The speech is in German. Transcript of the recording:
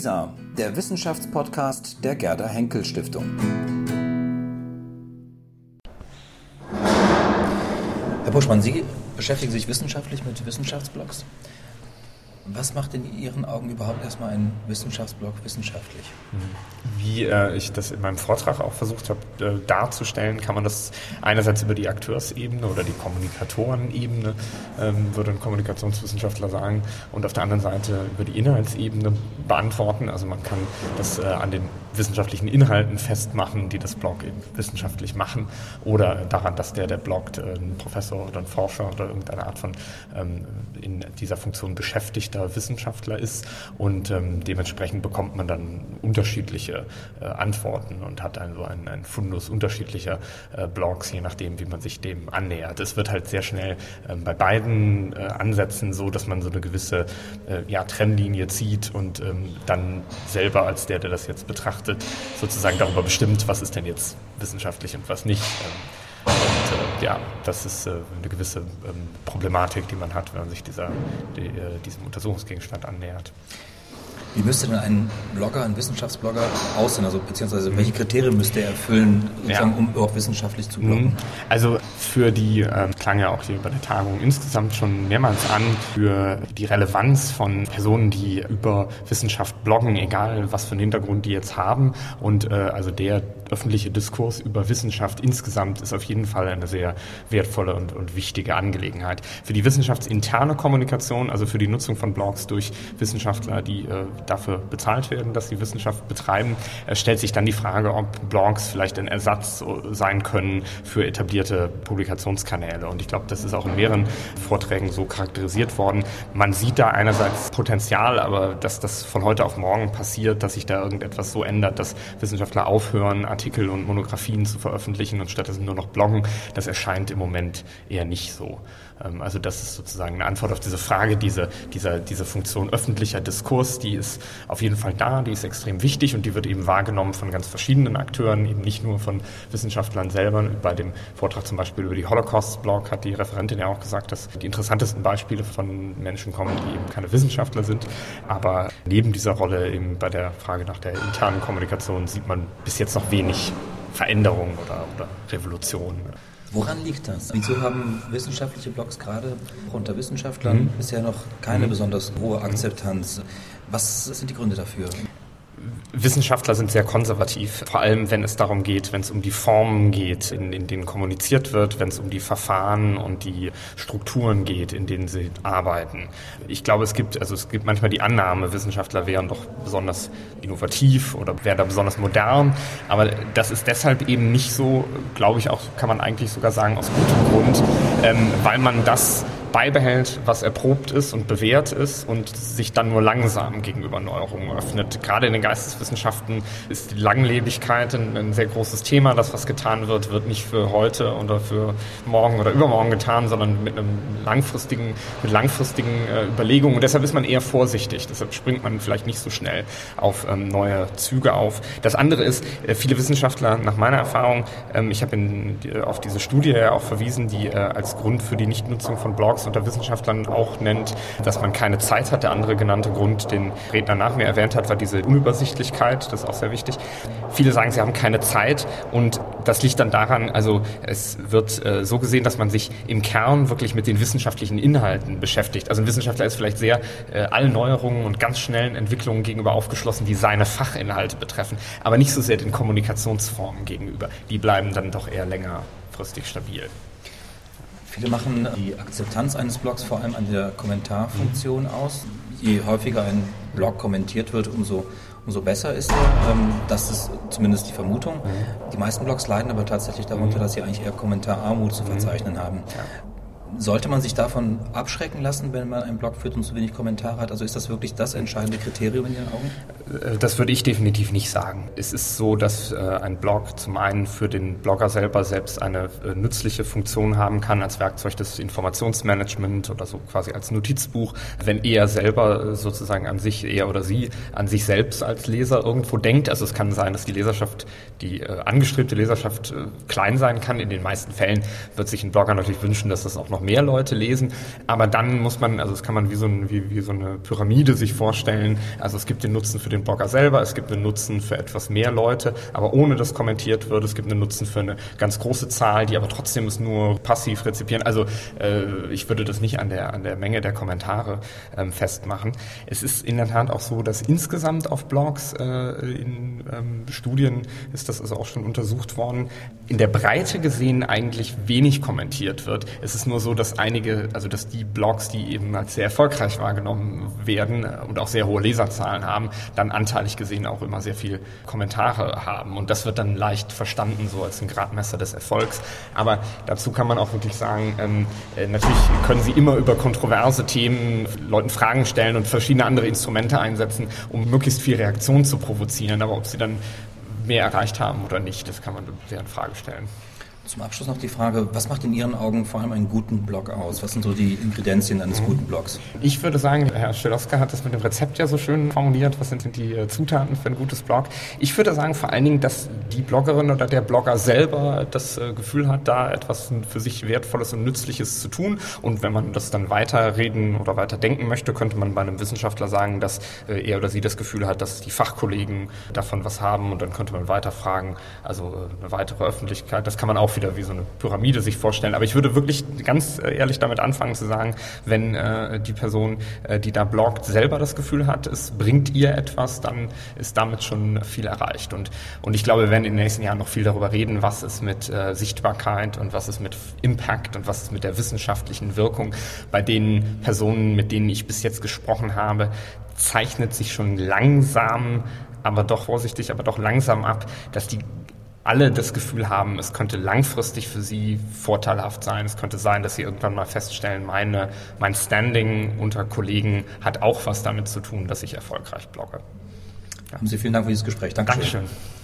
WISA, der Wissenschaftspodcast der Gerda Henkel Stiftung. Herr Buschmann, Sie beschäftigen sich wissenschaftlich mit Wissenschaftsblogs. Was macht in Ihren Augen überhaupt erstmal ein Wissenschaftsblog wissenschaftlich? Wie äh, ich das in meinem Vortrag auch versucht habe äh, darzustellen, kann man das einerseits über die Akteursebene oder die Kommunikatorenebene, ähm, würde ein Kommunikationswissenschaftler sagen, und auf der anderen Seite über die Inhaltsebene beantworten. Also man kann das äh, an den wissenschaftlichen Inhalten festmachen, die das Blog eben wissenschaftlich machen, oder daran, dass der, der bloggt, äh, ein Professor oder ein Forscher oder irgendeine Art von ähm, in dieser Funktion beschäftigter Wissenschaftler ist. Und ähm, dementsprechend bekommt man dann unterschiedliche äh, Antworten und hat also einen, einen Fundus unterschiedlicher äh, Blogs, je nachdem, wie man sich dem annähert. Es wird halt sehr schnell ähm, bei beiden äh, Ansätzen so, dass man so eine gewisse äh, ja, Trennlinie zieht und ähm, dann selber als der, der das jetzt betrachtet, sozusagen darüber bestimmt, was ist denn jetzt wissenschaftlich und was nicht. Und äh, ja, das ist äh, eine gewisse ähm, Problematik, die man hat, wenn man sich dieser, die, äh, diesem Untersuchungsgegenstand annähert. Wie müsste denn ein Blogger, ein Wissenschaftsblogger aussehen? Also beziehungsweise welche Kriterien müsste er erfüllen, ja. um überhaupt wissenschaftlich zu bloggen? Mhm. Also für die, äh, klang ja auch hier bei der Tagung insgesamt schon mehrmals an, für die Relevanz von Personen, die über Wissenschaft bloggen, egal was für einen Hintergrund die jetzt haben. Und äh, also der öffentliche Diskurs über Wissenschaft insgesamt ist auf jeden Fall eine sehr wertvolle und, und wichtige Angelegenheit. Für die wissenschaftsinterne Kommunikation, also für die Nutzung von Blogs durch Wissenschaftler, die äh, dafür bezahlt werden, dass sie Wissenschaft betreiben, äh, stellt sich dann die Frage, ob Blogs vielleicht ein Ersatz sein können für etablierte Publikationskanäle. Und ich glaube, das ist auch in mehreren Vorträgen so charakterisiert worden. Man sieht da einerseits Potenzial, aber dass das von heute auf morgen passiert, dass sich da irgendetwas so ändert, dass Wissenschaftler aufhören, Artikel und Monographien zu veröffentlichen und stattdessen nur noch bloggen, das erscheint im Moment eher nicht so. Ähm, also das ist sozusagen eine Antwort auf diese Frage, diese, dieser, diese Funktion öffentlicher Diskurs, die ist auf jeden Fall da, die ist extrem wichtig und die wird eben wahrgenommen von ganz verschiedenen Akteuren, eben nicht nur von Wissenschaftlern selber. Bei dem Vortrag zum Beispiel über die Holocaust-Blog hat die Referentin ja auch gesagt, dass die interessantesten Beispiele von Menschen kommen, die eben keine Wissenschaftler sind. Aber neben dieser Rolle eben bei der Frage nach der internen Kommunikation sieht man bis jetzt noch wenig Veränderung oder, oder Revolution. Woran liegt das? Wieso haben wissenschaftliche Blogs gerade unter Wissenschaftlern mhm. bisher noch keine mhm. besonders hohe Akzeptanz? Was sind die Gründe dafür? Wissenschaftler sind sehr konservativ, vor allem wenn es darum geht, wenn es um die Formen geht, in, in denen kommuniziert wird, wenn es um die Verfahren und die Strukturen geht, in denen sie arbeiten. Ich glaube, es gibt, also es gibt manchmal die Annahme, Wissenschaftler wären doch besonders innovativ oder wären da besonders modern, aber das ist deshalb eben nicht so, glaube ich auch, kann man eigentlich sogar sagen, aus gutem Grund, ähm, weil man das beibehält, was erprobt ist und bewährt ist und sich dann nur langsam gegenüber Neuerungen öffnet. Gerade in den Geisteswissenschaften ist die Langlebigkeit ein, ein, sehr großes Thema. Das, was getan wird, wird nicht für heute oder für morgen oder übermorgen getan, sondern mit einem langfristigen, mit langfristigen äh, Überlegungen. Und deshalb ist man eher vorsichtig. Deshalb springt man vielleicht nicht so schnell auf ähm, neue Züge auf. Das andere ist, äh, viele Wissenschaftler, nach meiner Erfahrung, ähm, ich habe die, auf diese Studie ja auch verwiesen, die äh, als Grund für die Nichtnutzung von Blogs Blogs unter Wissenschaftlern auch nennt, dass man keine Zeit hat. Der andere genannte Grund, den Redner nach mir erwähnt hat, war diese Unübersichtlichkeit. Das ist auch sehr wichtig. Viele sagen, sie haben keine Zeit und das liegt dann daran, also es wird äh, so gesehen, dass man sich im Kern wirklich mit den wissenschaftlichen Inhalten beschäftigt. Also ein Wissenschaftler ist vielleicht sehr äh, allen Neuerungen und ganz schnellen Entwicklungen gegenüber aufgeschlossen, die seine Fachinhalte betreffen, aber nicht so sehr den Kommunikationsformen gegenüber. Die bleiben dann doch eher längerfristig stabil. Viele machen die Akzeptanz eines Blogs vor allem an der Kommentarfunktion aus. Je häufiger ein Blog kommentiert wird, umso, umso besser ist er. Ähm, das ist zumindest die Vermutung. Die meisten Blogs leiden aber tatsächlich darunter, dass sie eigentlich eher Kommentararmut zu verzeichnen haben. Sollte man sich davon abschrecken lassen, wenn man einen Blog führt und zu wenig Kommentare hat? Also ist das wirklich das entscheidende Kriterium in Ihren Augen? Äh, das würde ich definitiv nicht sagen. Es ist so, dass äh, ein Blog zum einen für den Blogger selber selbst eine äh, nützliche Funktion haben kann als Werkzeug des Informationsmanagement oder so quasi als Notizbuch, wenn er selber sozusagen an sich, er oder sie an sich selbst als Leser irgendwo denkt. Also es kann sein, dass die Leserschaft, die angestrebte Leserschaft klein sein kann. In den meisten Fällen wird sich ein Blogger natürlich wünschen, dass das auch noch noch mehr Leute lesen. Aber dann muss man, also das kann man wie so, ein, wie, wie so eine Pyramide sich vorstellen. Also es gibt den Nutzen für den Blogger selber, es gibt einen Nutzen für etwas mehr Leute, aber ohne dass kommentiert wird. Es gibt einen Nutzen für eine ganz große Zahl, die aber trotzdem es nur passiv rezipieren. Also äh, ich würde das nicht an der, an der Menge der Kommentare ähm, festmachen. Es ist in der Tat auch so, dass insgesamt auf Blogs äh, in ähm, Studien ist das also auch schon untersucht worden, in der Breite gesehen eigentlich wenig kommentiert wird. Es ist nur so, dass einige, also dass die Blogs, die eben als sehr erfolgreich wahrgenommen werden und auch sehr hohe Leserzahlen haben, dann anteilig gesehen auch immer sehr viel Kommentare haben. Und das wird dann leicht verstanden, so als ein Gradmesser des Erfolgs. Aber dazu kann man auch wirklich sagen, ähm, äh, natürlich können Sie immer über kontroverse Themen Leuten Fragen stellen und verschiedene andere Instrumente einsetzen, um möglichst viel Reaktion zu provozieren. Aber ob Sie dann mehr erreicht haben oder nicht, das kann man sehr in Frage stellen. Zum Abschluss noch die Frage, was macht in Ihren Augen vor allem einen guten Blog aus? Was sind so die Ingredienzien eines mhm. guten Blogs? Ich würde sagen, Herr Stelowska hat das mit dem Rezept ja so schön formuliert. Was sind die äh, Zutaten für ein gutes Blog? Ich würde sagen vor allen Dingen, dass die Bloggerin oder der Blogger selber das äh, Gefühl hat, da etwas für sich Wertvolles und Nützliches zu tun. Und wenn man das dann weiterreden oder weiter denken möchte, könnte man bei einem Wissenschaftler sagen, dass äh, er oder sie das Gefühl hat, dass die Fachkollegen davon was haben. Und dann könnte man weiterfragen, also eine weitere Öffentlichkeit. Das kann man auch wieder wie so eine Pyramide sich vorstellen. Aber ich würde wirklich ganz äh, ehrlich damit anfangen zu sagen, wenn äh, die Person, äh, die da bloggt, selber das Gefühl hat, es bringt ihr etwas, dann ist damit schon viel erreicht. Und, und ich glaube, wir werden in den nächsten Jahren noch viel darüber reden, was ist mit äh, Sichtbarkeit und was ist mit Impact und was ist mit der wissenschaftlichen Wirkung. Bei den Personen, mit denen ich bis jetzt gesprochen habe, zeichnet sich schon langsam aber doch vorsichtig, aber doch langsam ab, dass die alle das Gefühl haben, es könnte langfristig für sie vorteilhaft sein. Es könnte sein, dass sie irgendwann mal feststellen, meine, mein Standing unter Kollegen hat auch was damit zu tun, dass ich erfolgreich blogge. Haben Sie vielen Dank für dieses Gespräch. Dankeschön. Dankeschön.